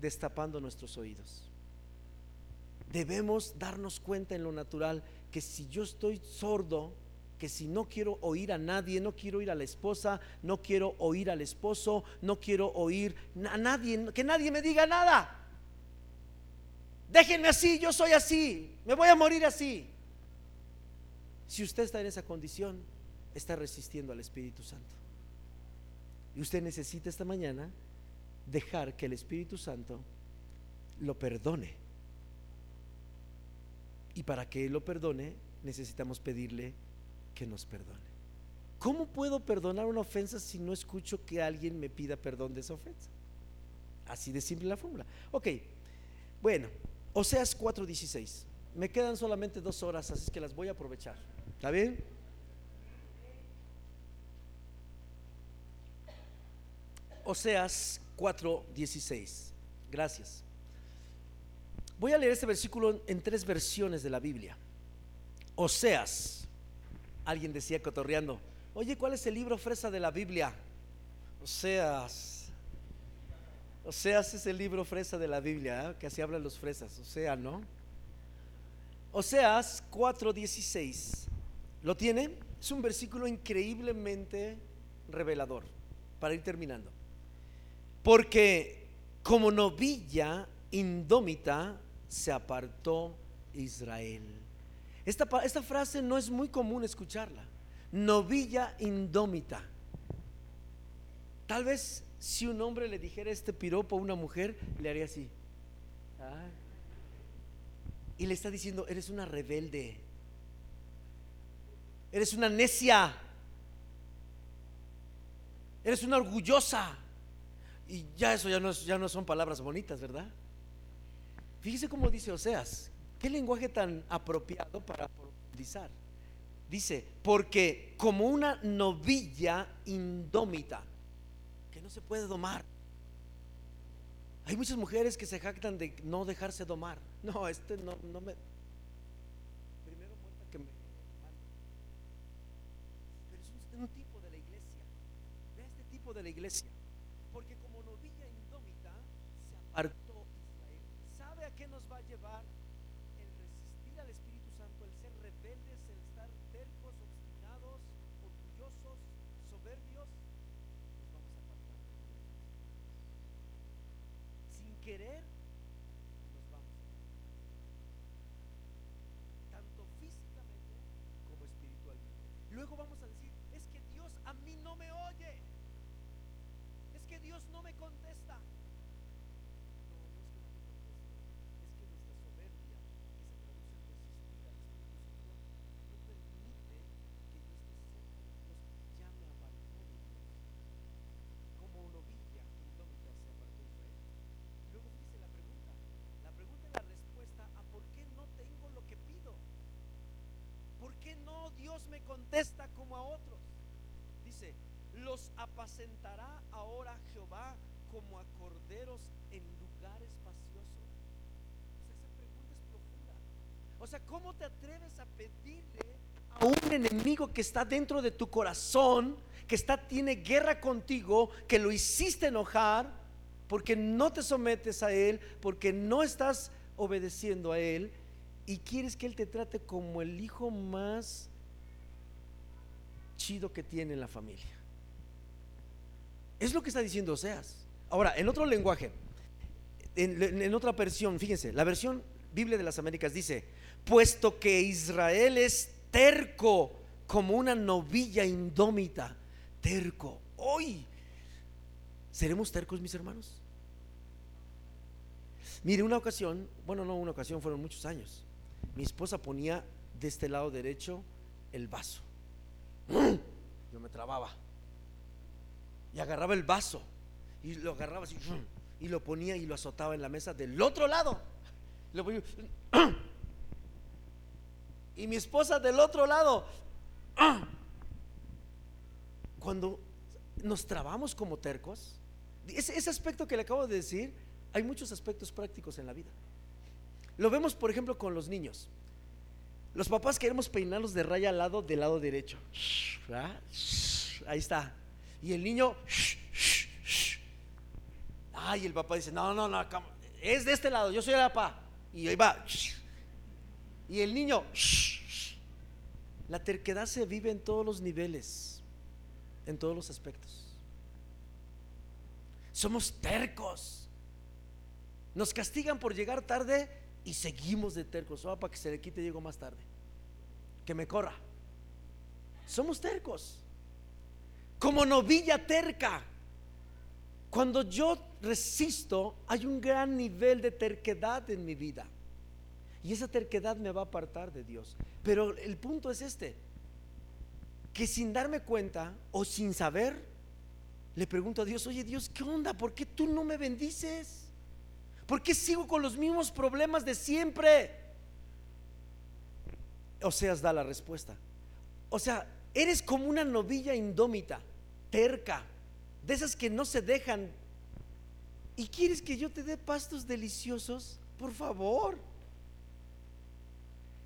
destapando nuestros oídos. Debemos darnos cuenta en lo natural que si yo estoy sordo, que si no quiero oír a nadie, no quiero oír a la esposa, no quiero oír al esposo, no quiero oír a nadie, que nadie me diga nada. Déjenme así, yo soy así, me voy a morir así. Si usted está en esa condición, está resistiendo al Espíritu Santo. Y usted necesita esta mañana dejar que el Espíritu Santo lo perdone. Y para que Él lo perdone, necesitamos pedirle que nos perdone. ¿Cómo puedo perdonar una ofensa si no escucho que alguien me pida perdón de esa ofensa? Así de simple la fórmula. Ok, bueno, Oseas 4:16. Me quedan solamente dos horas, así que las voy a aprovechar. ¿Está bien? Oseas 4:16. Gracias. Voy a leer este versículo en tres versiones de la Biblia. Oseas. Alguien decía cotorreando, oye, ¿cuál es el libro fresa de la Biblia? Oseas. Oseas es el libro fresa de la Biblia, ¿eh? que así hablan los fresas, o sea, ¿no? Oseas 4:16. ¿Lo tiene? Es un versículo increíblemente revelador, para ir terminando. Porque como novilla indómita se apartó Israel. Esta, esta frase no es muy común escucharla. Novilla indómita. Tal vez si un hombre le dijera este piropo a una mujer, le haría así. Y le está diciendo, eres una rebelde. Eres una necia. Eres una orgullosa. Y ya eso ya no, ya no son palabras bonitas, ¿verdad? Fíjese cómo dice Oseas. Qué lenguaje tan apropiado para profundizar. Dice, porque como una novilla indómita se puede domar. Hay muchas mujeres que se jactan de no dejarse domar. No, este no, no me. Primero muerta que me. Pero es un, un tipo de la iglesia. De este tipo de la iglesia. Porque como novilla indómita se apartó Israel. ¿Sabe a qué nos va a llevar el resistir al Espíritu Santo, el ser rebeldes, el estar tercos, obstinados, orgullosos, soberbios? Querer, apacentará ahora Jehová como a corderos en lugar espacioso? O sea, esa pregunta es profunda. O sea, ¿cómo te atreves a pedirle a un enemigo que está dentro de tu corazón, que está tiene guerra contigo, que lo hiciste enojar porque no te sometes a él, porque no estás obedeciendo a él y quieres que él te trate como el hijo más chido que tiene en la familia? Es lo que está diciendo Oseas. Ahora, en otro lenguaje, en, otra versión, fíjense, la versión Biblia de las Américas dice, puesto que Israel es terco como una novilla indómita, terco. Hoy, ¿seremos tercos, mis hermanos? Mire, una ocasión, bueno, no una ocasión, fueron muchos años. Mi esposa ponía de este lado derecho el vaso. Yo me trababa. Y agarraba el vaso. Y lo agarraba así. Y lo ponía y lo azotaba en la mesa del otro lado. Y mi esposa del otro lado. Cuando nos trabamos como tercos, ese, ese aspecto que le acabo de decir, hay muchos aspectos prácticos en la vida. Lo vemos, por ejemplo, con los niños. Los papás queremos peinarlos de raya al lado del lado derecho. Ahí está. Y el niño, ay, el papá dice, no, no, no, es de este lado, yo soy el papá. Y ahí va. Y el niño, la terquedad se vive en todos los niveles, en todos los aspectos. Somos tercos. Nos castigan por llegar tarde y seguimos de tercos. Oh, para que se le quite, llego más tarde. Que me corra. Somos tercos. Como novilla terca. Cuando yo resisto, hay un gran nivel de terquedad en mi vida. Y esa terquedad me va a apartar de Dios. Pero el punto es este, que sin darme cuenta o sin saber, le pregunto a Dios, oye Dios, ¿qué onda? ¿Por qué tú no me bendices? ¿Por qué sigo con los mismos problemas de siempre? Oseas da la respuesta. O sea, eres como una novilla indómita, terca, de esas que no se dejan. ¿Y quieres que yo te dé pastos deliciosos? Por favor.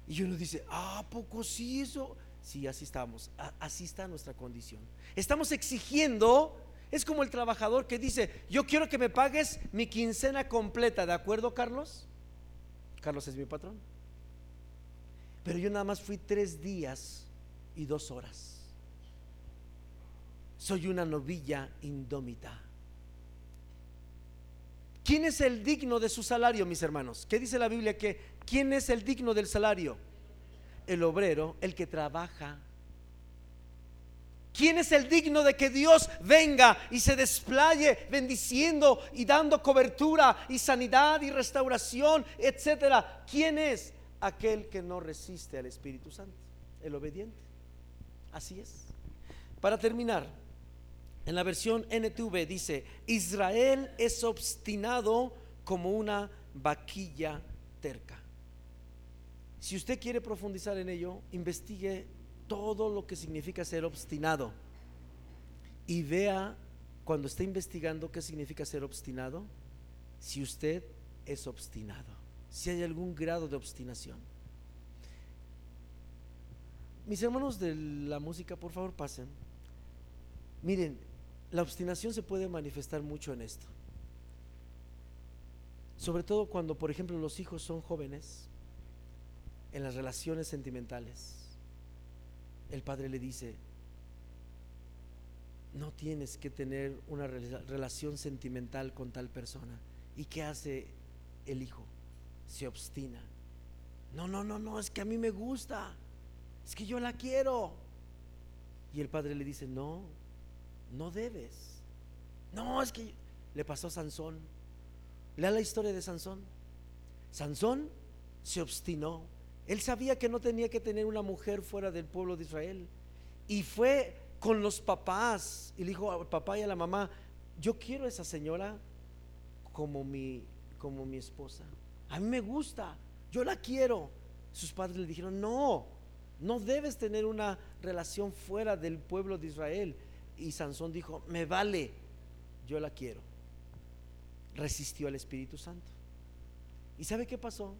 Y uno dice, ah, poco sí eso? Sí, así estamos. Así está nuestra condición. Estamos exigiendo es como el trabajador que dice, yo quiero que me pagues mi quincena completa, ¿de acuerdo, Carlos? Carlos es mi patrón. Pero yo nada más fui tres días y dos horas. Soy una novilla indómita. ¿Quién es el digno de su salario, mis hermanos? ¿Qué dice la Biblia? Que ¿quién es el digno del salario? El obrero, el que trabaja ¿Quién es el digno de que Dios venga y se desplaye bendiciendo y dando cobertura y sanidad y restauración, etcétera? ¿Quién es aquel que no resiste al Espíritu Santo? El obediente. Así es. Para terminar, en la versión NTV dice, Israel es obstinado como una vaquilla terca. Si usted quiere profundizar en ello, investigue todo lo que significa ser obstinado y vea cuando esté investigando qué significa ser obstinado, si usted es obstinado, si hay algún grado de obstinación. Mis hermanos de la música, por favor, pasen. Miren, la obstinación se puede manifestar mucho en esto. Sobre todo cuando, por ejemplo, los hijos son jóvenes, en las relaciones sentimentales el padre le dice, no tienes que tener una relación sentimental con tal persona. ¿Y qué hace el hijo? Se obstina. No, no, no, no, es que a mí me gusta. Es que yo la quiero. Y el padre le dice, no, no debes. No, es que le pasó a Sansón. Lea la historia de Sansón. Sansón se obstinó él sabía que no tenía que tener una mujer fuera del pueblo de Israel. Y fue con los papás y le dijo al papá y a la mamá, yo quiero a esa señora como mi, como mi esposa. A mí me gusta, yo la quiero. Sus padres le dijeron, no, no debes tener una relación fuera del pueblo de Israel. y Sansón dijo, me vale, yo la quiero. Resistió al Espíritu Santo. ¿Y sabe qué pasó?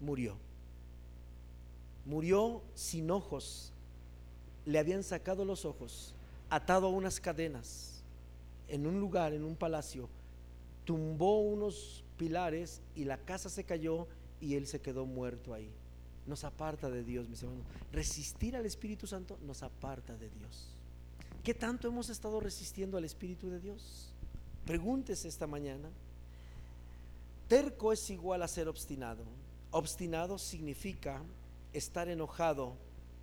Murió. Murió sin ojos. Le habían sacado los ojos, atado a unas cadenas, en un lugar, en un palacio. Tumbó unos pilares y la casa se cayó y él se quedó muerto ahí. Nos aparta de Dios, mis hermanos. Resistir al Espíritu Santo nos aparta de Dios. ¿Qué tanto hemos estado resistiendo al Espíritu de Dios? Pregúntese esta mañana. Terco es igual a ser obstinado. Obstinado significa estar enojado,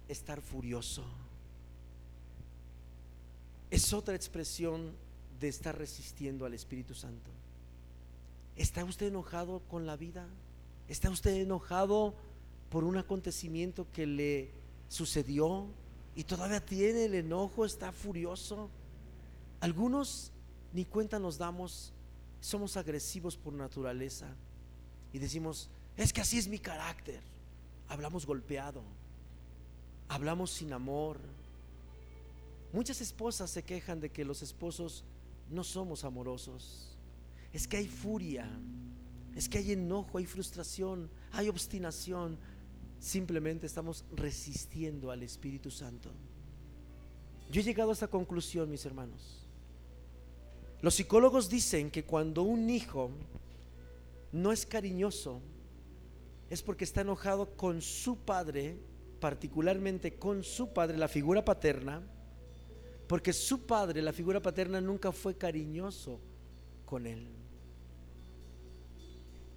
estar furioso. Es otra expresión de estar resistiendo al Espíritu Santo. ¿Está usted enojado con la vida? ¿Está usted enojado por un acontecimiento que le sucedió y todavía tiene el enojo, está furioso? Algunos ni cuenta nos damos, somos agresivos por naturaleza y decimos, es que así es mi carácter. Hablamos golpeado, hablamos sin amor. Muchas esposas se quejan de que los esposos no somos amorosos. Es que hay furia, es que hay enojo, hay frustración, hay obstinación. Simplemente estamos resistiendo al Espíritu Santo. Yo he llegado a esta conclusión, mis hermanos. Los psicólogos dicen que cuando un hijo no es cariñoso, es porque está enojado con su padre, particularmente con su padre, la figura paterna, porque su padre, la figura paterna, nunca fue cariñoso con él.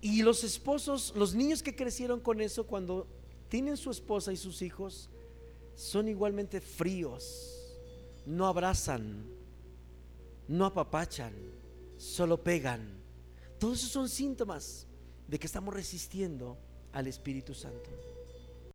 Y los esposos, los niños que crecieron con eso, cuando tienen su esposa y sus hijos, son igualmente fríos, no abrazan, no apapachan, solo pegan. Todos esos son síntomas de que estamos resistiendo al Espíritu Santo.